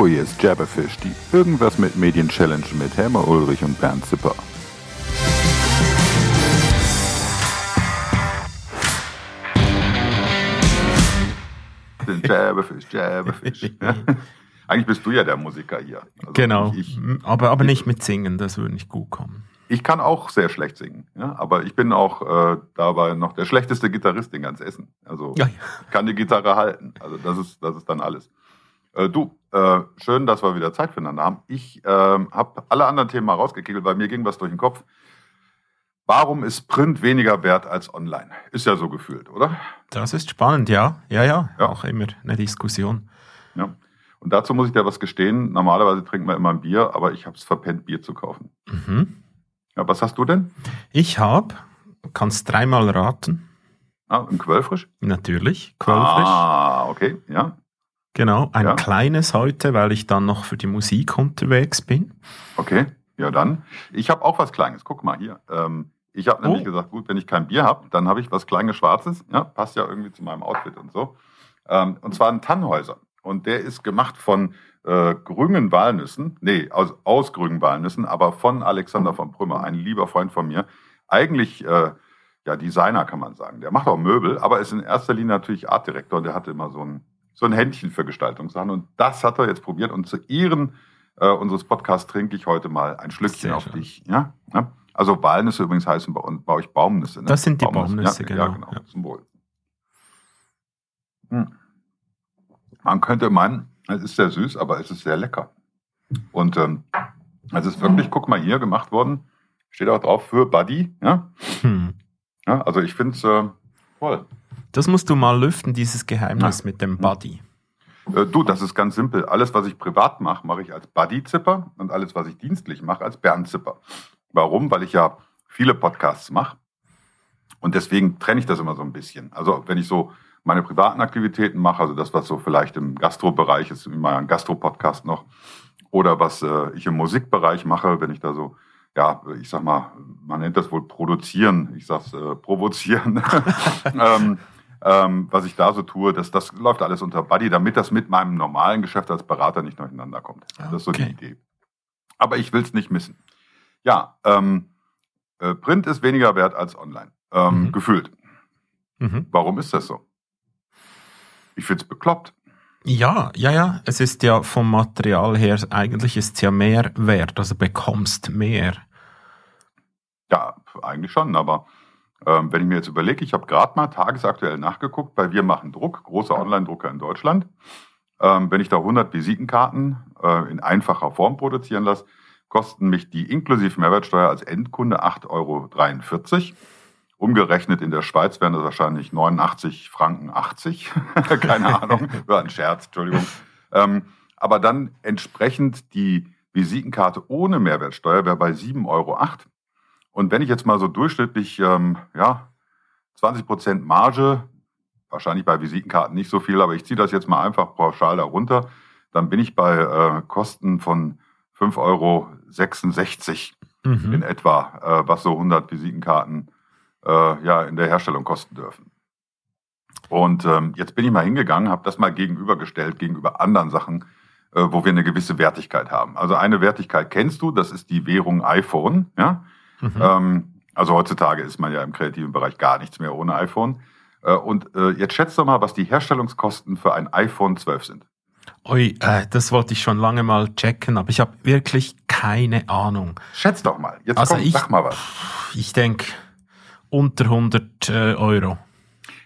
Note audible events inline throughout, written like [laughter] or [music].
Hallo, hier ist Jabberfish, die Irgendwas mit Medien Challenge mit Helmer Ulrich und Bernd Zipper. Jabberfish, Jabberfish. Ja. [laughs] Eigentlich bist du ja der Musiker hier. Also genau, ich, aber, aber nicht mit Singen, das würde nicht gut kommen. Ich kann auch sehr schlecht singen, ja? aber ich bin auch äh, dabei noch der schlechteste Gitarrist in ganz Essen. Also ja, ja. kann die Gitarre halten. Also das ist, das ist dann alles. Äh, du, äh, schön, dass wir wieder Zeit füreinander haben. Ich äh, habe alle anderen Themen mal rausgekickelt, weil mir ging was durch den Kopf. Warum ist Print weniger wert als online? Ist ja so gefühlt, oder? Das ist spannend, ja. Ja, ja. ja. Auch immer eine Diskussion. Ja. Und dazu muss ich dir was gestehen. Normalerweise trinken wir immer ein Bier, aber ich habe es verpennt, Bier zu kaufen. Mhm. Ja, was hast du denn? Ich habe, kannst dreimal raten. Ah, ein Quellfrisch? Natürlich, Quellfrisch. Ah, okay, ja. Genau, ein ja. kleines heute, weil ich dann noch für die Musik unterwegs bin. Okay, ja dann. Ich habe auch was Kleines. Guck mal hier. Ähm, ich habe nämlich oh. gesagt, gut, wenn ich kein Bier habe, dann habe ich was Kleines Schwarzes. Ja, passt ja irgendwie zu meinem Outfit und so. Ähm, und zwar ein Tannhäuser. Und der ist gemacht von äh, grünen Walnüssen, nee, aus, aus grünen Walnüssen, aber von Alexander von Prümmer, ein lieber Freund von mir. Eigentlich äh, ja Designer kann man sagen. Der macht auch Möbel, aber ist in erster Linie natürlich Artdirektor und der hatte immer so ein, so ein Händchen für Gestaltungssachen. Und das hat er jetzt probiert. Und zu Ehren äh, unseres Podcasts trinke ich heute mal ein Schlückchen Sehr auf schön. dich. Ja? ja? Also Walnüsse übrigens heißen bei, bei euch Baumnüsse. Ne? Das sind die Baumnüsse, Baumnüsse ja, genau. Ja, genau. Ja. Zum Wohl. Hm. Man könnte meinen, es ist sehr süß, aber es ist sehr lecker. Und ähm, es ist wirklich, guck mal hier, gemacht worden. Steht auch drauf für Buddy. Ja? Hm. ja also ich finde es äh, toll. Das musst du mal lüften, dieses Geheimnis ja. mit dem Buddy. Äh, du, das ist ganz simpel. Alles, was ich privat mache, mache ich als Buddy-Zipper und alles, was ich dienstlich mache, als Bernd-Zipper. Warum? Weil ich ja viele Podcasts mache. Und deswegen trenne ich das immer so ein bisschen. Also wenn ich so meine privaten Aktivitäten mache, also das, was so vielleicht im Gastro-Bereich ist, in meinem Gastro-Podcast noch, oder was äh, ich im Musikbereich mache, wenn ich da so, ja, ich sag mal, man nennt das wohl produzieren, ich sag's äh, provozieren, [laughs] ähm, ähm, was ich da so tue, das, das läuft alles unter Buddy, damit das mit meinem normalen Geschäft als Berater nicht durcheinander kommt. Okay. Das ist so die Idee. Aber ich will's nicht missen. Ja, ähm, äh, Print ist weniger wert als online, ähm, mhm. gefühlt. Mhm. Warum ist das so? Ich finde es bekloppt. Ja, ja, ja. Es ist ja vom Material her, eigentlich ist es ja mehr wert, also bekommst mehr. Ja, eigentlich schon, aber ähm, wenn ich mir jetzt überlege, ich habe gerade mal tagesaktuell nachgeguckt, weil wir machen Druck, große Online-Drucker in Deutschland. Ähm, wenn ich da 100 Visitenkarten äh, in einfacher Form produzieren lasse, kosten mich die inklusive Mehrwertsteuer als Endkunde 8,43 Euro. Umgerechnet in der Schweiz wären das wahrscheinlich 89 Franken 80. [laughs] Keine Ahnung. [laughs] War ein Scherz, Entschuldigung. Ähm, aber dann entsprechend die Visitenkarte ohne Mehrwertsteuer wäre bei 7,08 Euro. Und wenn ich jetzt mal so durchschnittlich, ähm, ja, 20 Prozent Marge, wahrscheinlich bei Visitenkarten nicht so viel, aber ich ziehe das jetzt mal einfach pauschal darunter, dann bin ich bei äh, Kosten von 5,66 Euro mhm. in etwa, äh, was so 100 Visitenkarten äh, ja, in der Herstellung kosten dürfen. Und ähm, jetzt bin ich mal hingegangen, habe das mal gegenübergestellt gegenüber anderen Sachen, äh, wo wir eine gewisse Wertigkeit haben. Also eine Wertigkeit kennst du, das ist die Währung iPhone. Ja? Mhm. Ähm, also heutzutage ist man ja im kreativen Bereich gar nichts mehr ohne iPhone. Äh, und äh, jetzt schätzt doch mal, was die Herstellungskosten für ein iPhone 12 sind. Ui, äh, das wollte ich schon lange mal checken, aber ich habe wirklich keine Ahnung. Schätz doch mal. Jetzt also komm, ich, sag mal was. Ich denke, unter 100 äh, Euro.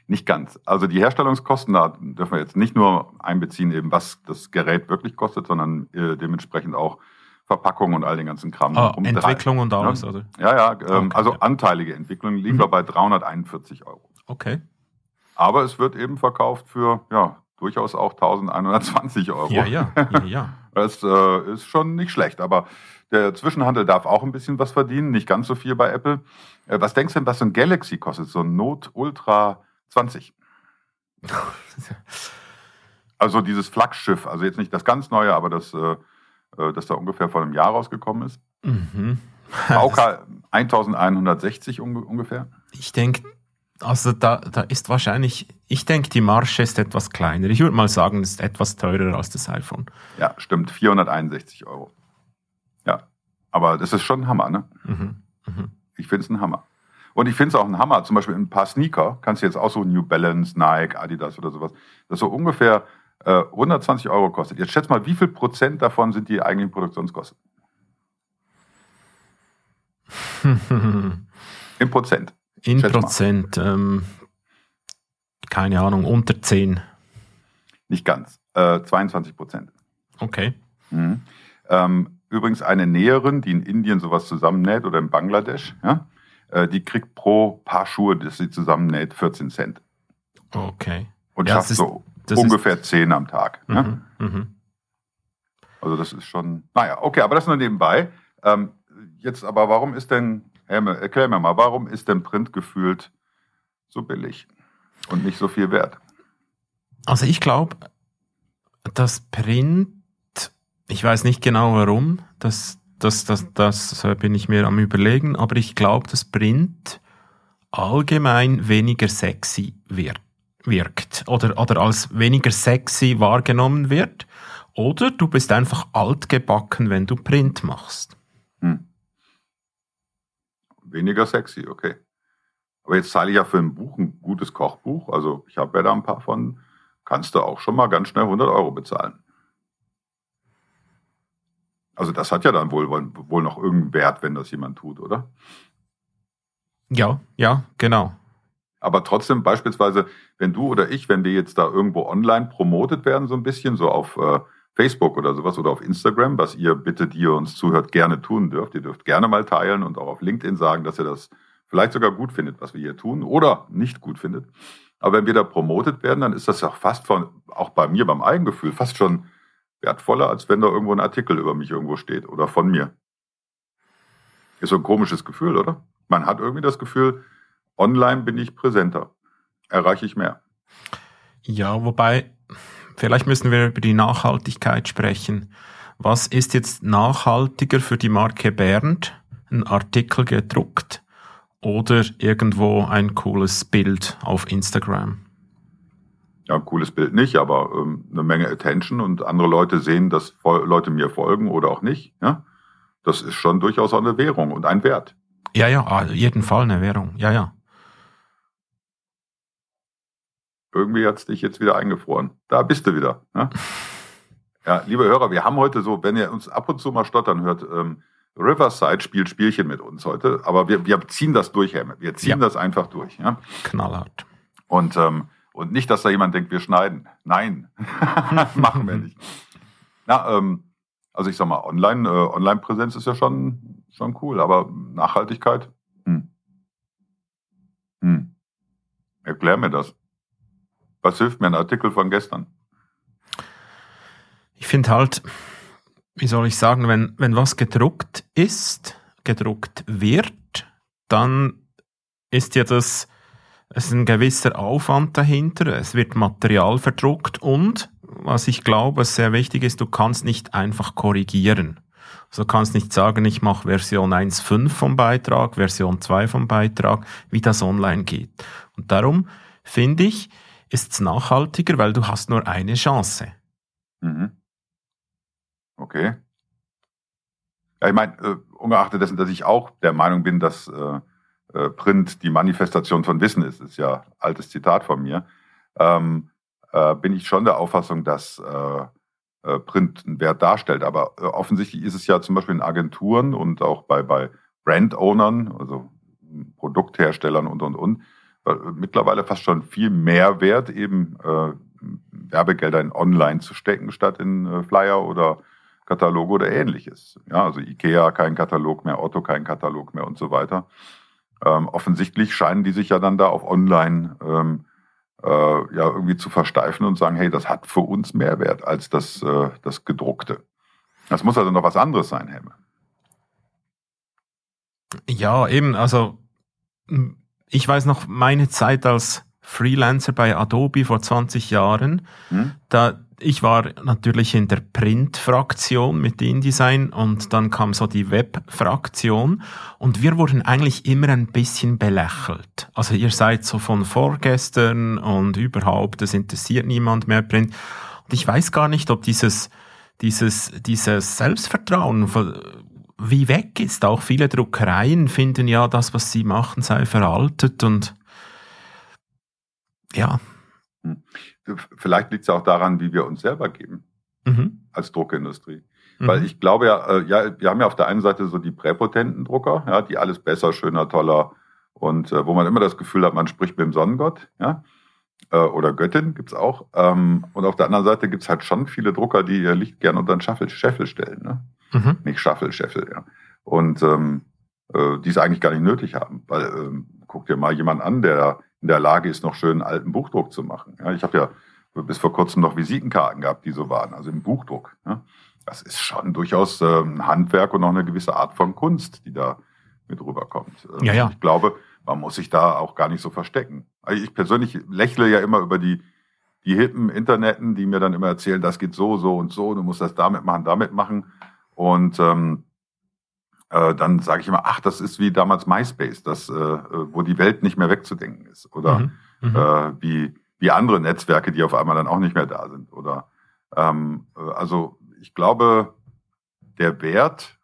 Nicht ganz. Also die Herstellungskosten, da dürfen wir jetzt nicht nur einbeziehen, eben was das Gerät wirklich kostet, sondern äh, dementsprechend auch Verpackung und all den ganzen Kram. Ah, Entwicklung und alles, ja? oder? Ja, ja, ähm, okay, also ja. anteilige Entwicklung liegen mhm. wir bei 341 Euro. Okay. Aber es wird eben verkauft für, ja, durchaus auch 1120 Euro. Ja, ja, ja, ja. [laughs] das äh, ist schon nicht schlecht, aber der Zwischenhandel darf auch ein bisschen was verdienen, nicht ganz so viel bei Apple. Äh, was denkst du denn, was so ein Galaxy kostet? So ein Note Ultra 20? [laughs] also dieses Flaggschiff, also jetzt nicht das ganz neue, aber das, äh, äh das da ungefähr vor einem Jahr rausgekommen ist. Mhm. VK [laughs] 1160 ungefähr. Ich denke Also da, da ist wahrscheinlich, ich denke, die Marge ist etwas kleiner. Ich würde mal sagen, es ist etwas teurer als das iPhone. Ja, stimmt. 461 Euro. Ja. Aber das ist schon ein Hammer, ne? Mhm. Mhm. Ich finde es ein Hammer. Und ich finde es auch ein Hammer, zum Beispiel ein paar Sneaker, kannst du jetzt aussuchen, New Balance, Nike, Adidas oder sowas, das so ungefähr äh, 120 Euro kostet. Jetzt schätz mal, wie viel Prozent davon sind die eigentlichen Produktionskosten? [laughs] In Prozent. In. Prozent, ähm, keine Ahnung, unter 10. Nicht ganz. Äh, 22 Prozent. Okay. Mhm. Ähm, übrigens eine Näherin, die in Indien sowas zusammennäht oder in Bangladesch, ja, äh, die kriegt pro Paar Schuhe, das sie zusammennäht, 14 Cent. Okay. Und Ja, schafft so das ungefähr 10 am Tag. Ja? Mhm. Mhm. Also das ist schon, naja, okay, aber das nur nebenbei. Ähm, jetzt aber, warum ist denn, Helme, erklär mir mal, warum ist denn Print gefühlt so billig und nicht so viel wert? Also ich glaube, das Print, ich weiß nicht genau warum, das, das, das, das äh, bin ich mir am überlegen, aber ich glaube, dass Print allgemein weniger sexy wird, wirkt oder, oder als weniger sexy wahrgenommen wird. Oder du bist einfach altgebacken, wenn du Print machst. Hm. Weniger sexy, okay. Aber jetzt zahle ich ja für ein Buch, ein gutes Kochbuch, also ich habe ja da ein paar von, kannst du auch schon mal ganz schnell 100 Euro bezahlen. Also das hat ja dann wohl, wohl noch irgendeinen Wert, wenn das jemand tut, oder? Ja, ja, genau. Aber trotzdem beispielsweise, wenn du oder ich, wenn wir jetzt da irgendwo online promotet werden, so ein bisschen, so auf äh, Facebook oder sowas oder auf Instagram, was ihr bitte, die ihr uns zuhört, gerne tun dürft. Ihr dürft gerne mal teilen und auch auf LinkedIn sagen, dass ihr das vielleicht sogar gut findet, was wir hier tun oder nicht gut findet. Aber wenn wir da promotet werden, dann ist das ja fast von, auch bei mir beim Eigengefühl, fast schon wertvoller, als wenn da irgendwo ein Artikel über mich irgendwo steht oder von mir. Ist so ein komisches Gefühl, oder? Man hat irgendwie das Gefühl, online bin ich präsenter, erreiche ich mehr. Ja, wobei, vielleicht müssen wir über die Nachhaltigkeit sprechen. Was ist jetzt nachhaltiger für die Marke Bernd? Ein Artikel gedruckt oder irgendwo ein cooles Bild auf Instagram? Ja, ein cooles Bild nicht, aber ähm, eine Menge Attention und andere Leute sehen, dass Leute mir folgen oder auch nicht. Ja? Das ist schon durchaus auch eine Währung und ein Wert. Ja, ja, auf jeden Fall eine Währung. Ja, ja. Irgendwie hat's dich jetzt wieder eingefroren. Da bist du wieder. Ja? [laughs] ja, liebe Hörer, wir haben heute so, wenn ihr uns ab und zu mal stottern hört, ähm, Riverside spielt Spielchen mit uns heute, aber wir, wir ziehen das durch, Helme. Wir ziehen Ja. das einfach durch. Ja? Knallhart. Und, ähm, und nicht, dass da jemand denkt, wir schneiden. Nein, [laughs] machen wir nicht. Na, ähm, also ich sag mal, Online, äh, Online-Präsenz ist ja schon, schon cool, aber Nachhaltigkeit? Hm. Hm. Erklär mir das. Was hilft mir ein Artikel von gestern? Ich finde halt, wie soll ich sagen, wenn, wenn was gedruckt ist, gedruckt wird, dann ist ja das, es ist ein gewisser Aufwand dahinter, es wird Material verdruckt und, was ich glaube, was sehr wichtig ist, du kannst nicht einfach korrigieren. Also kannst nicht sagen, ich mache Version 1.5 vom Beitrag, Version 2 vom Beitrag, wie das online geht. Und darum finde ich, ist es nachhaltiger, weil du hast nur eine Chance. Mhm. Okay. Ja, ich meine, äh, ungeachtet dessen, dass ich auch der Meinung bin, dass äh, äh, Print die Manifestation von Wissen ist, ist ja altes Zitat von mir, ähm, äh, bin ich schon der Auffassung, dass äh, äh, Print einen Wert darstellt. Aber offensichtlich ist es ja zum Beispiel in Agenturen und auch bei, bei Brand-Ownern, also Produktherstellern und, und, und, mittlerweile fast schon viel mehr wert, eben äh, Werbegelder in Online zu stecken, statt in äh, Flyer oder Kataloge oder ähnliches. Ja, also Ikea kein Katalog mehr, Otto kein Katalog mehr und so weiter. Ähm, offensichtlich scheinen die sich ja dann da auf Online ähm, äh, ja irgendwie zu versteifen und sagen, hey, das hat für uns mehr Wert als das, äh, das gedruckte. Das muss also noch was anderes sein, Helme. Ja, eben, also ich weiß noch meine Zeit als Freelancer bei Adobe vor 20 Jahren, Hm? da ich war natürlich in der Print-Fraktion mit InDesign und dann kam so die Web-Fraktion und wir wurden eigentlich immer ein bisschen belächelt. Also ihr seid so von vorgestern und überhaupt, das interessiert niemand mehr Print. Und ich weiß gar nicht, ob dieses, dieses, dieses Selbstvertrauen wie weg ist. Auch viele Druckereien finden ja, das, was sie machen, sei veraltet und ja. Hm. Vielleicht liegt es auch daran, wie wir uns selber geben mhm. als Druckindustrie. Mhm. Weil ich glaube ja, äh, ja, wir haben ja auf der einen Seite so die präpotenten Drucker, ja, die alles besser, schöner, toller und äh, wo man immer das Gefühl hat, man spricht mit dem Sonnengott, ja, äh, oder Göttin gibt's auch. Ähm, und auf der anderen Seite gibt's halt schon viele Drucker, die ihr Licht gern unter den Scheffel, Scheffel stellen, ne? Mhm. Nicht Schaffel, Scheffel, ja. Und ähm, äh, die es eigentlich gar nicht nötig haben, weil ähm, guck dir mal jemand an, der in der Lage ist, noch schön alten Buchdruck zu machen. Ja, ich habe ja bis vor kurzem noch Visitenkarten gehabt, die so waren, also im Buchdruck. Ja. Das ist schon durchaus ähm, Handwerk und noch eine gewisse Art von Kunst, die da mit rüberkommt. Ähm, ja, ja. Ich glaube, man muss sich da auch gar nicht so verstecken. Also ich persönlich lächle ja immer über die, die hippen Interneten, die mir dann immer erzählen, das geht so, so und so, du musst das damit machen, damit machen. Und ähm, äh, dann sage ich immer, ach, das ist wie damals MySpace, das, äh, wo die Welt nicht mehr wegzudenken ist. Oder mhm. Mhm. Äh, wie, wie andere Netzwerke, die auf einmal dann auch nicht mehr da sind. Oder ähm, äh, also ich glaube, der Wert,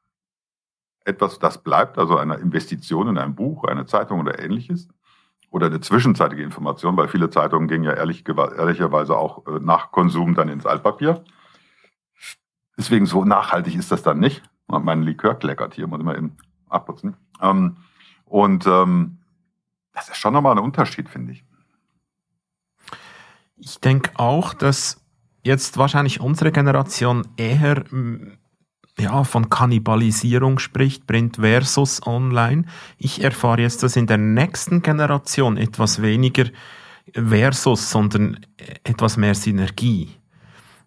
etwas, das bleibt, also eine Investition in ein Buch, eine Zeitung oder ähnliches, oder eine zwischenzeitige Information, weil viele Zeitungen gingen ja ehrlich, ehrlicherweise auch äh, nach Konsum dann ins Altpapier. Deswegen so nachhaltig ist das dann nicht. Mein Likör kleckert hier, muss ich mal eben abputzen. Ähm, und ähm, das ist schon nochmal ein Unterschied, finde ich. Ich denke auch, dass jetzt wahrscheinlich unsere Generation eher ja, von Kannibalisierung spricht, Print versus Online. Ich erfahre jetzt, dass in der nächsten Generation etwas weniger versus, sondern etwas mehr Synergie.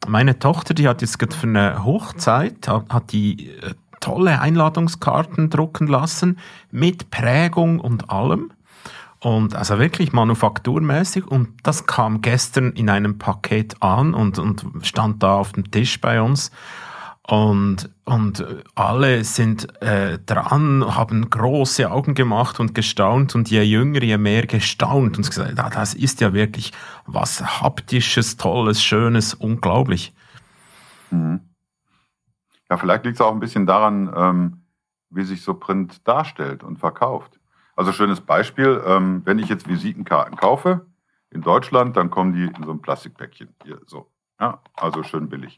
Meine Tochter, die hat jetzt gerade für eine Hochzeit, hat, die äh, tolle Einladungskarten drucken lassen mit Prägung und allem. Und also wirklich manufakturmäßig. Und das kam gestern in einem Paket an und, und stand da auf dem Tisch bei uns. Und, und alle sind äh, dran, haben große Augen gemacht und gestaunt und je jünger, je mehr gestaunt und gesagt, ah, das ist ja wirklich was haptisches, tolles, schönes, unglaublich. Mhm. Ja, vielleicht liegt es auch ein bisschen daran, ähm, wie sich so Print darstellt und verkauft. Also schönes Beispiel, ähm, wenn ich jetzt Visitenkarten kaufe in Deutschland, dann kommen die in so ein Plastikpäckchen hier so. Ja, also schön billig.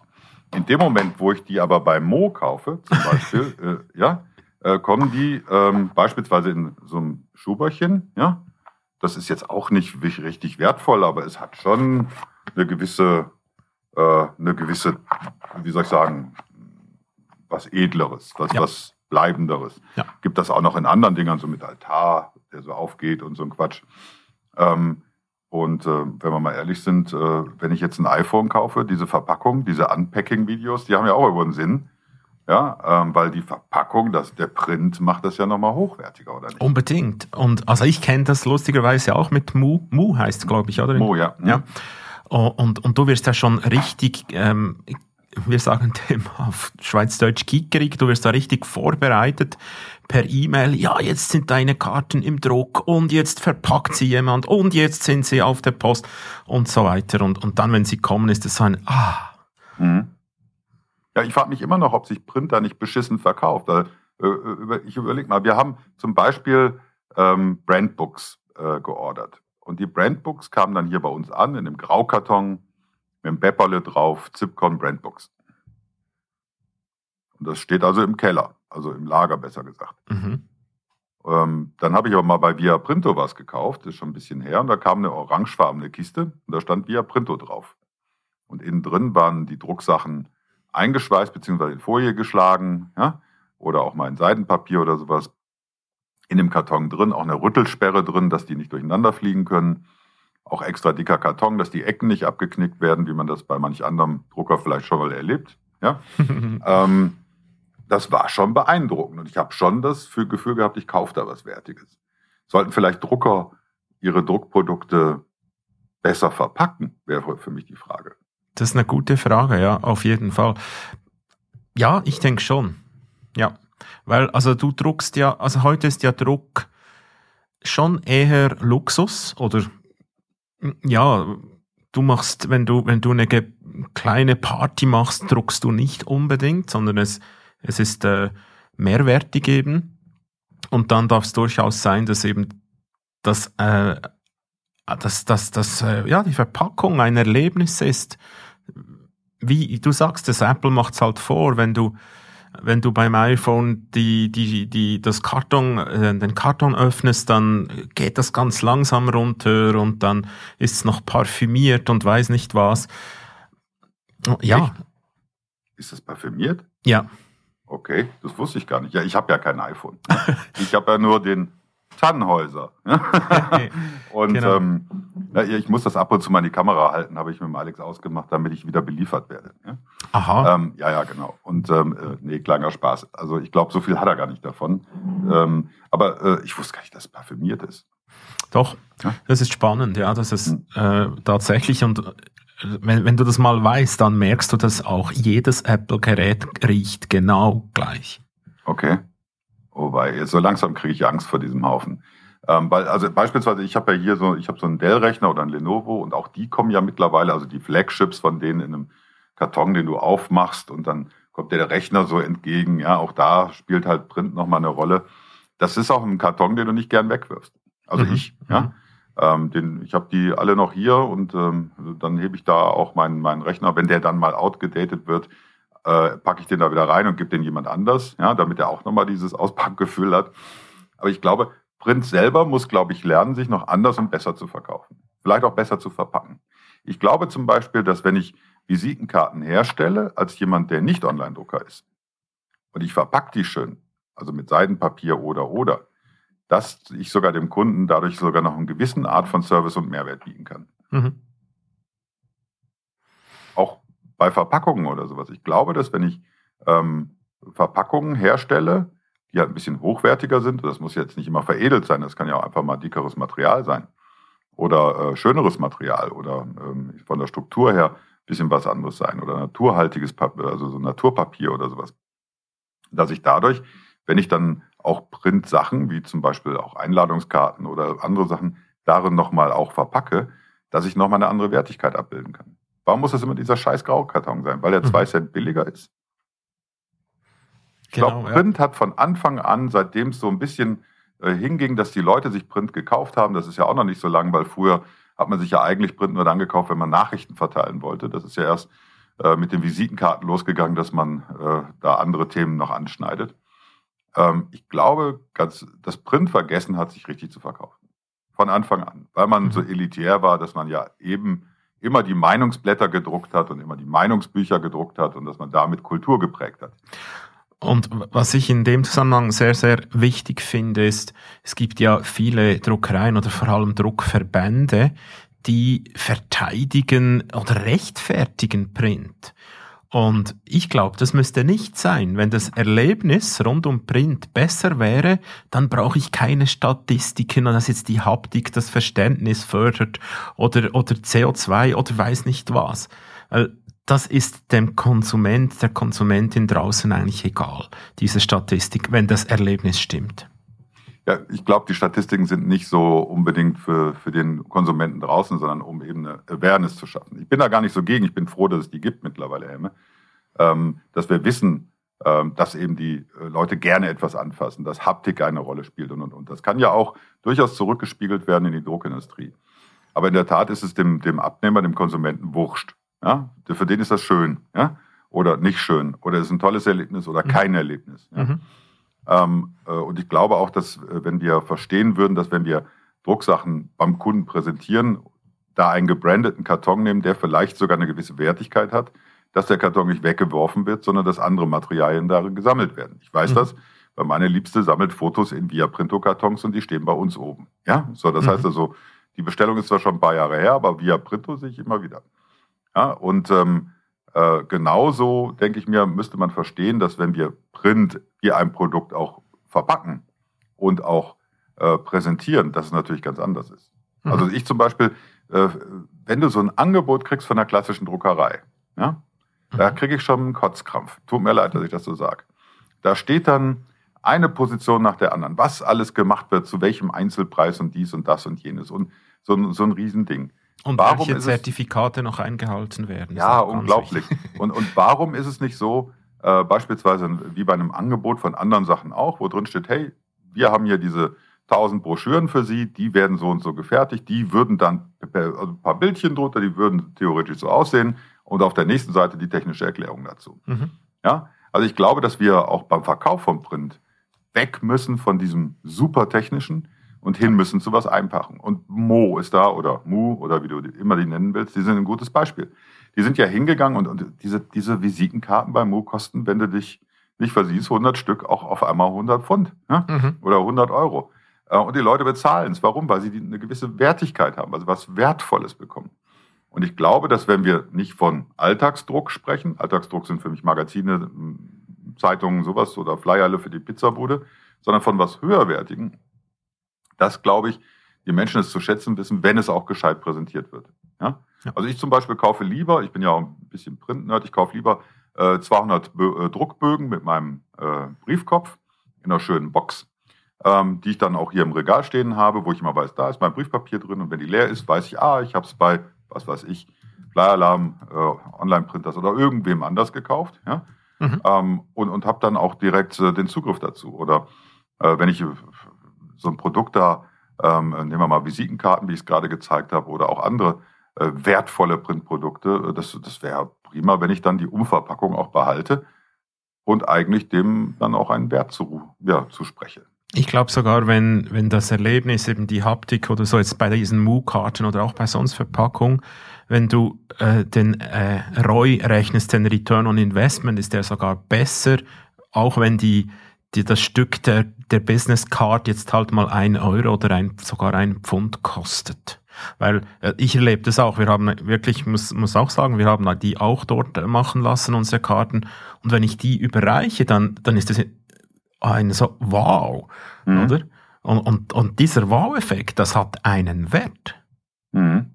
In dem Moment, wo ich die aber bei Mo kaufe, zum Beispiel, [laughs] äh, ja, äh, kommen die ähm, beispielsweise in so einem Schuberchen, ja. Das ist jetzt auch nicht richtig wertvoll, aber es hat schon eine gewisse, äh, eine gewisse, wie soll ich sagen, was Edleres, was, ja. was Bleibenderes. Ja. Gibt das auch noch in anderen Dingern, so mit Altar, der so aufgeht und so ein Quatsch. Ähm, und äh, wenn wir mal ehrlich sind, äh, wenn ich jetzt ein iPhone kaufe, diese Verpackung, diese Unpacking-Videos, die haben ja auch irgendwo einen Sinn. Ja, ähm, weil die Verpackung, das, der Print macht das ja nochmal hochwertiger, oder nicht? Unbedingt. Und also ich kenne das lustigerweise auch mit Mu. Mu heißt glaube ich, oder? Mu, ja. ja. Oh, und, und du wirst ja schon richtig ähm, wir sagen dem auf Schweizdeutsch kickerig, du wirst da richtig vorbereitet per E-Mail, ja, jetzt sind deine Karten im Druck und jetzt verpackt sie jemand und jetzt sind sie auf der Post und so weiter. Und, und dann, wenn sie kommen, ist es so ein Ah. Mhm. Ja, ich frage mich immer noch, ob sich Printer nicht beschissen verkauft. Also, ich überlege mal, wir haben zum Beispiel ähm, Brandbooks äh, geordert. Und die Brandbooks kamen dann hier bei uns an in einem Graukarton mit einem Pepperle drauf, Zipcon Brandbooks. Und das steht also im Keller, also im Lager besser gesagt. Mhm. Ähm, dann habe ich aber mal bei Via Printo was gekauft, das ist schon ein bisschen her, und da kam eine orangefarbene Kiste und da stand Via Printo drauf. Und innen drin waren die Drucksachen eingeschweißt bzw. in Folie geschlagen, ja, oder auch mal in Seidenpapier oder sowas. In dem Karton drin, auch eine Rüttelsperre drin, dass die nicht durcheinander fliegen können auch extra dicker Karton, dass die Ecken nicht abgeknickt werden, wie man das bei manch anderem Drucker vielleicht schon mal erlebt. Ja? [laughs] ähm, das war schon beeindruckend und ich habe schon das Gefühl gehabt, ich kaufe da was Wertiges. Sollten vielleicht Drucker ihre Druckprodukte besser verpacken, wäre für mich die Frage. Das ist eine gute Frage, ja, auf jeden Fall. Ja, ich denke schon. Ja. Weil, also du druckst ja, also heute ist ja Druck schon eher Luxus oder ja, du machst, wenn du, wenn du eine kleine Party machst, druckst du nicht unbedingt, sondern es, es ist äh, mehrwertig eben. Und dann darf es durchaus sein, dass eben das, äh, dass, dass, dass äh, ja, die Verpackung ein Erlebnis ist. Wie du sagst, das Apple macht's halt vor, wenn du wenn du beim iPhone die, die, die, das Karton, äh, den Karton öffnest, dann geht das ganz langsam runter und dann ist es noch parfümiert und weiß nicht was. Ja. Echt? Ist das parfümiert? Ja. Okay, das wusste ich gar nicht. Ja, ich habe ja kein iPhone. ich habe ja nur den Tannenhäuser. [laughs] [laughs] und genau. ähm, ja, ich muss das ab und zu mal in die Kamera halten, habe ich mit dem Alex ausgemacht, damit ich wieder beliefert werde. Ja? Aha. Ähm, ja, ja, genau. Und ähm, äh, nee, kleiner Spaß. Also ich glaube, so viel hat er gar nicht davon. Ähm, aber äh, ich wusste gar nicht, dass es parfümiert ist. Doch, ja? das ist spannend, ja, das ist hm. äh, tatsächlich und äh, wenn, wenn du das mal weißt, dann merkst du, dass auch jedes Apple-Gerät riecht genau gleich. Okay. Wobei, so langsam kriege ich Angst vor diesem Haufen. Ähm, weil, also beispielsweise, ich habe ja hier so, ich habe so einen Dell-Rechner oder einen Lenovo und auch die kommen ja mittlerweile, also die Flagships von denen in einem Karton, den du aufmachst und dann kommt dir der Rechner so entgegen. Ja, auch da spielt halt Print nochmal eine Rolle. Das ist auch ein Karton, den du nicht gern wegwirfst. Also mhm. ich, ja. Mhm. Ähm, den, ich habe die alle noch hier und ähm, dann hebe ich da auch meinen, meinen Rechner, wenn der dann mal outgedatet wird, äh, packe ich den da wieder rein und gebe den jemand anders, ja, damit er auch nochmal dieses Auspackgefühl hat. Aber ich glaube, Print selber muss, glaube ich, lernen, sich noch anders und besser zu verkaufen. Vielleicht auch besser zu verpacken. Ich glaube zum Beispiel, dass wenn ich Visitenkarten herstelle, als jemand, der nicht Online-Drucker ist, und ich verpacke die schön, also mit Seidenpapier oder oder, dass ich sogar dem Kunden dadurch sogar noch eine gewisse Art von Service und Mehrwert bieten kann. Mhm. Bei Verpackungen oder sowas. Ich glaube, dass wenn ich ähm, Verpackungen herstelle, die halt ein bisschen hochwertiger sind, das muss jetzt nicht immer veredelt sein, das kann ja auch einfach mal dickeres Material sein oder äh, schöneres Material oder ähm, von der Struktur her ein bisschen was anderes sein oder naturhaltiges Papier, also so Naturpapier oder sowas. Dass ich dadurch, wenn ich dann auch Print-Sachen, wie zum Beispiel auch Einladungskarten oder andere Sachen, darin nochmal auch verpacke, dass ich nochmal eine andere Wertigkeit abbilden kann. Warum muss das immer dieser scheiß Graukarton sein? Weil er zwei mhm. Cent billiger ist? Ich genau, glaube, Print ja. hat von Anfang an, seitdem es so ein bisschen äh, hinging, dass die Leute sich Print gekauft haben, das ist ja auch noch nicht so lang, weil früher hat man sich ja eigentlich Print nur dann gekauft, wenn man Nachrichten verteilen wollte. Das ist ja erst äh, mit den Visitenkarten losgegangen, dass man äh, da andere Themen noch anschneidet. Ähm, ich glaube, ganz, das Print vergessen hat, sich richtig zu verkaufen. Von Anfang an. Weil man mhm. so elitär war, dass man ja eben immer die Meinungsblätter gedruckt hat und immer die Meinungsbücher gedruckt hat und dass man damit Kultur geprägt hat. Und was ich in dem Zusammenhang sehr, sehr wichtig finde, ist, es gibt ja viele Druckereien oder vor allem Druckverbände, die verteidigen oder rechtfertigen Print. Und ich glaube, das müsste nicht sein. Wenn das Erlebnis rund um Print besser wäre, dann brauche ich keine Statistiken, dass jetzt die Haptik das Verständnis fördert oder, oder CO2 oder weiß nicht was. Das ist dem Konsument, der Konsumentin draußen eigentlich egal, diese Statistik, wenn das Erlebnis stimmt. Ja, ich glaube, die Statistiken sind nicht so unbedingt für, für den Konsumenten draußen, sondern um eben eine Awareness zu schaffen. Ich bin da gar nicht so gegen. Ich bin froh, dass es die gibt mittlerweile, Hemme. Ähm, dass wir wissen, ähm, dass eben die äh, Leute gerne etwas anfassen, dass Haptik eine Rolle spielt und, und, und. Das kann ja auch durchaus zurückgespiegelt werden in die Druckindustrie. Aber in der Tat ist es dem, dem Abnehmer, dem Konsumenten wurscht. Ja? Für den ist das schön. Ja? Oder nicht schön. Oder ist ein tolles Erlebnis oder mhm. kein Erlebnis. Ja? Mhm. Ähm, äh, und ich glaube auch, dass äh, wenn wir verstehen würden, dass wenn wir Drucksachen beim Kunden präsentieren, da einen gebrandeten Karton nehmen, der vielleicht sogar eine gewisse Wertigkeit hat, dass der Karton nicht weggeworfen wird, sondern dass andere Materialien darin gesammelt werden. Ich weiß mhm. das, weil meine Liebste sammelt Fotos in Via Printo Kartons und die stehen bei uns oben. Ja, so das mhm. heißt also, die Bestellung ist zwar schon ein paar Jahre her, aber Via Printo sehe ich immer wieder. Ja, und ähm, äh, genauso, denke ich mir, müsste man verstehen, dass wenn wir Print wie ein Produkt auch verpacken und auch äh, präsentieren, dass es natürlich ganz anders ist. Mhm. Also ich zum Beispiel äh, wenn du so ein Angebot kriegst von der klassischen Druckerei, ja, da Mhm. kriege ich schon einen Kotzkrampf. Tut mir leid, dass ich das so sage. Da steht dann eine Position nach der anderen, was alles gemacht wird, zu welchem Einzelpreis und dies und das und jenes und so, so ein Riesending. Und Warum welche Zertifikate noch eingehalten werden. Ja, unglaublich. Und, und warum ist es nicht so, äh, beispielsweise wie bei einem Angebot von anderen Sachen auch, wo drin steht, hey, wir haben hier diese 1000 Broschüren für Sie, die werden so und so gefertigt, die würden dann also ein paar Bildchen drunter, die würden theoretisch so aussehen und auf der nächsten Seite die technische Erklärung dazu. Mhm. Ja, also ich glaube, dass wir auch beim Verkauf von Print weg müssen von diesem super technischen und hin müssen zu was Einfachen. Und Mo ist da oder Mu oder wie du immer die nennen willst, die sind ein gutes Beispiel. Die sind ja hingegangen und, und diese, diese Visitenkarten bei Mu kosten, wenn du dich nicht versiehst, 100 Stück auch auf einmal 100 Pfund ja? Mhm. oder 100 Euro. Äh, Und die Leute bezahlen es. Warum? Weil sie eine gewisse Wertigkeit haben, also was Wertvolles bekommen. Und ich glaube, dass wenn wir nicht von Alltagsdruck sprechen, Alltagsdruck sind für mich Magazine, Zeitungen, sowas oder Flyerle für die Pizzabude, sondern von was höherwertigen, das glaube ich, die Menschen es zu schätzen wissen, wenn es auch gescheit präsentiert wird. Ja? Ja. Also ich zum Beispiel kaufe lieber, ich bin ja auch ein bisschen Print-Nerd, ich kaufe lieber äh, 200 Bö äh, Druckbögen mit meinem äh, Briefkopf in einer schönen Box, ähm, die ich dann auch hier im Regal stehen habe, wo ich immer weiß, da ist mein Briefpapier drin und wenn die leer ist, weiß ich, ah, ich habe es bei, was weiß ich, Flyalarm, äh, Online-Printers oder irgendwem anders gekauft. Ja? Mhm. ähm, und, und habe dann auch direkt äh, den Zugriff dazu. Oder äh, wenn ich äh, so ein Produkt da, ähm, nehmen wir mal Visitenkarten, wie ich es gerade gezeigt habe, oder auch andere äh, wertvolle Printprodukte, äh, das, das wäre prima, wenn ich dann die Umverpackung auch behalte und eigentlich dem dann auch einen Wert zu, ja, zuspreche. Ich glaube sogar, wenn, wenn das Erlebnis, eben die Haptik oder so jetzt bei diesen Mu-Karten oder auch bei sonst Verpackung, wenn du äh, den äh, ROI rechnest, den Return on Investment, ist der sogar besser, auch wenn die, die das Stück der, der Business Card jetzt halt mal ein Euro oder ein, sogar ein Pfund kostet. Weil äh, ich erlebe das auch. Wir haben wirklich, muss, muss auch sagen, wir haben die auch dort machen lassen, unsere Karten. Und wenn ich die überreiche, dann, dann ist das ein so, wow, Mhm. oder? Und, und, und dieser Wow-Effekt, das hat einen Wert. Mhm.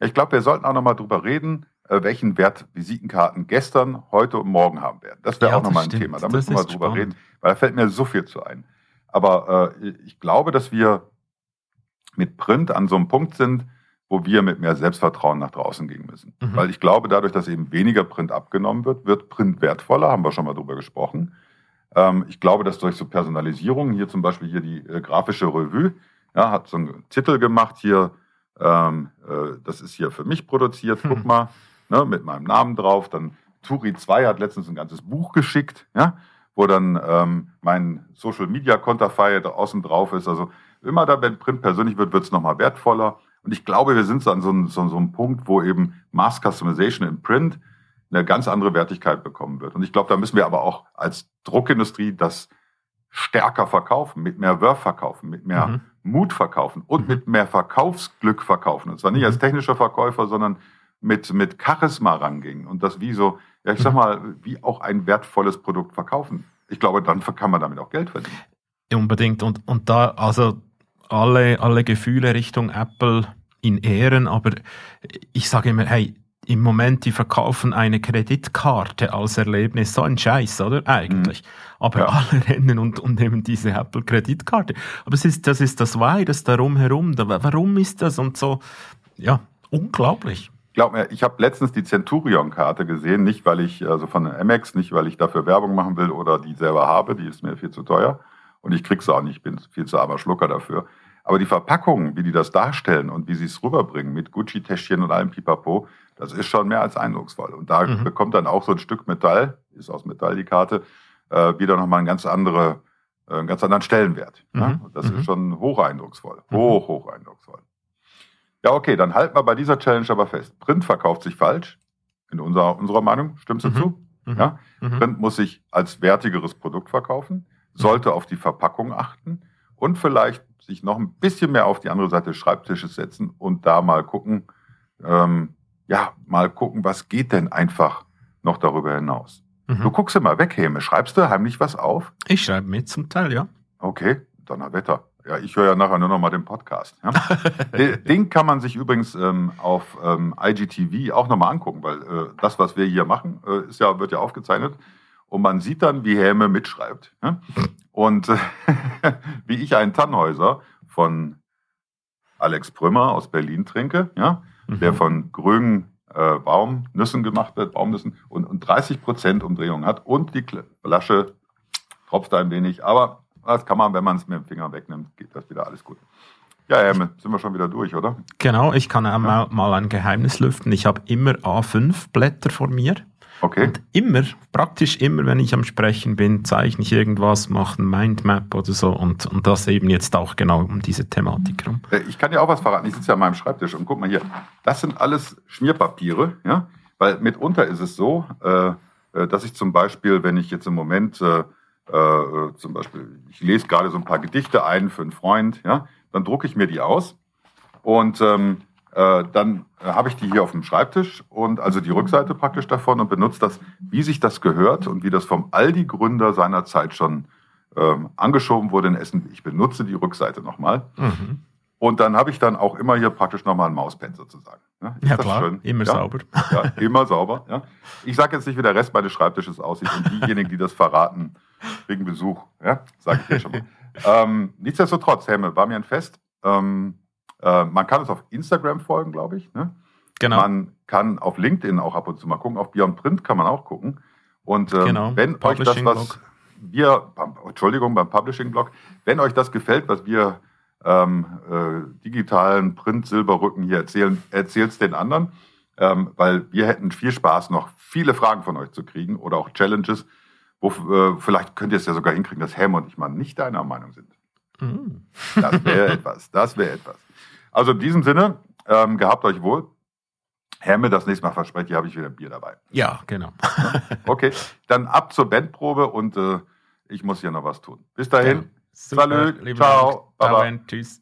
Ich glaube, wir sollten auch nochmal drüber reden, welchen Wert Visitenkarten gestern, heute und morgen haben werden. Das wäre Ja, auch nochmal ein stimmt. Thema. Da Das müssen wir mal drüber spannend. reden, weil da fällt mir so viel zu ein. Aber äh, ich glaube, dass wir mit Print an so einem Punkt sind, wo wir mit mehr Selbstvertrauen nach draußen gehen müssen. Mhm. Weil ich glaube, dadurch, dass eben weniger Print abgenommen wird, wird Print wertvoller, haben wir schon mal drüber gesprochen. Ähm, ich glaube, dass durch so Personalisierung, hier zum Beispiel hier die äh, grafische Revue, ja, hat so einen Titel gemacht hier, ähm, äh, das ist hier für mich produziert, guck Hm. Ne, mit meinem Namen drauf. Dann Turi 2 hat letztens ein ganzes Buch geschickt, ja, wo dann ähm, mein Social Media Konterfei da außen drauf ist. Also immer da, wenn Print persönlich wird, wird es nochmal wertvoller. Und ich glaube, wir sind so an so einem, so, so einem Punkt, wo eben Mass Customization im Print eine ganz andere Wertigkeit bekommen wird. Und ich glaube, da müssen wir aber auch als Druckindustrie das stärker verkaufen, mit mehr Wurf verkaufen, mit mehr Mhm. Mut verkaufen und Mhm. mit mehr Verkaufsglück verkaufen. Und zwar nicht Mhm. als technischer Verkäufer, sondern mit, mit Charisma rangehen und das wie so, ja, ich sag Mhm. mal, wie auch ein wertvolles Produkt verkaufen. Ich glaube, dann kann man damit auch Geld verdienen. Unbedingt. Und, und da, also alle, alle Gefühle Richtung Apple in Ehren, aber ich sage immer, hey, im Moment, die verkaufen eine Kreditkarte als Erlebnis, so ein Scheiß, oder? Eigentlich. Aber Ja. alle rennen und, und nehmen diese Apple-Kreditkarte. Aber es ist, das ist das Virus darum herum. Da, warum ist das? Und so, ja, unglaublich. Glaub mir, ich habe letztens die Centurion-Karte gesehen, nicht weil ich, also von Amex, nicht weil ich dafür Werbung machen will oder die selber habe, die ist mir viel zu teuer. Und ich krieg's auch nicht, ich bin viel zu armer Schlucker dafür. Aber die Verpackungen, wie die das darstellen und wie sie es rüberbringen mit Gucci-Täschchen und allem Pipapo, das ist schon mehr als eindrucksvoll. Und da Mhm. bekommt dann auch so ein Stück Metall, ist aus Metall die Karte, äh, wieder nochmal einen ganz, andere, äh, einen ganz anderen Stellenwert. Ja? Mhm. Und das Mhm. ist schon hoch eindrucksvoll. Mhm. Hoch, hoch eindrucksvoll. Ja, okay, dann halten wir bei dieser Challenge aber fest. Print verkauft sich falsch. In unserer, unserer Meinung. Stimmst du Mhm. zu? Mhm. Ja? Mhm. Print muss sich als wertigeres Produkt verkaufen, sollte auf die Verpackung achten und vielleicht sich noch ein bisschen mehr auf die andere Seite des Schreibtisches setzen und da mal gucken, ähm, ja, mal gucken, was geht denn einfach noch darüber hinaus. Du Mhm. guckst immer weg, Häme. Schreibst du heimlich was auf? Ich schreibe mit zum Teil, ja. Okay, Donnerwetter. Ja, ich höre ja nachher nur noch mal den Podcast. Ja? [laughs] den kann man sich übrigens ähm, auf ähm, IGTV auch noch mal angucken, weil äh, das, was wir hier machen, äh, ist ja, wird ja aufgezeichnet. Und man sieht dann, wie Helme mitschreibt. Ja? Und äh, [laughs] wie ich einen Tannhäuser von Alex Prümmer aus Berlin trinke, ja? Mhm. der von grünen äh, Baumnüssen gemacht wird, Baumnüssen, und, und 30 Prozent Umdrehung hat. Und die Flasche tropft ein wenig, aber das kann man, wenn man es mit dem Finger wegnimmt, geht das wieder alles gut. Ja, Herme, sind wir schon wieder durch, oder? Genau, ich kann einmal ja. mal ein Geheimnis lüften. Ich habe immer A5 Blätter vor mir. Okay. Und immer, praktisch immer, wenn ich am Sprechen bin, zeichne ich irgendwas, mache ein Mindmap oder so und, und das eben jetzt auch genau um diese Thematik rum. Äh, ich kann dir auch was verraten. Ich sitze ja an meinem Schreibtisch und guck mal hier. Das sind alles Schmierpapiere, ja? Weil mitunter ist es so, äh, äh dass ich zum Beispiel, wenn ich jetzt im Moment äh, äh, zum Beispiel, ich lese gerade so ein paar Gedichte ein für einen Freund, ja, dann drucke ich mir die aus und ähm, äh, dann äh, habe ich die hier auf dem Schreibtisch und also die Rückseite praktisch davon und benutze das, wie sich das gehört und wie das vom Aldi-Gründer seinerzeit schon ähm, angeschoben wurde in Essen. Ich benutze die Rückseite nochmal. Mhm. Und dann habe ich dann auch immer hier praktisch nochmal ein Mauspad sozusagen. Ja, ja klar, schön? immer ja? sauber. Ja, immer sauber. Ich sage jetzt nicht, wie der Rest meines Schreibtisches aussieht und diejenigen, die das verraten, wegen Besuch. Ja, sage ich dir schon mal. [laughs] ähm, nichtsdestotrotz, Helme, war mir ein Fest. Ähm, äh, man kann uns auf Instagram folgen, glaube ich. Ne? Genau. Man kann auf LinkedIn auch ab und zu mal gucken. Auf Beyond Print kann man auch gucken. Und ähm, genau. wenn euch das, was wir, Entschuldigung, beim Publishing-Blog, wenn euch das gefällt, was wir ähm, äh, digitalen Print-Silberrücken hier erzählen, erzählt es den anderen, ähm, weil wir hätten viel Spaß, noch viele Fragen von euch zu kriegen oder auch Challenges, wo äh, vielleicht könnt ihr es ja sogar hinkriegen, dass Helm und ich mal nicht deiner Meinung sind. Mhm. Das wäre [laughs] etwas, das wäre etwas. Also in diesem Sinne, ähm, gehabt euch wohl. Helme, das nächste Mal verspreche ich, habe ich wieder ein Bier dabei. Ja, genau. [laughs] okay, dann ab zur Bandprobe und äh, ich muss hier noch was tun. Bis dahin. Super, Salut, ciao, baba. Tschüss.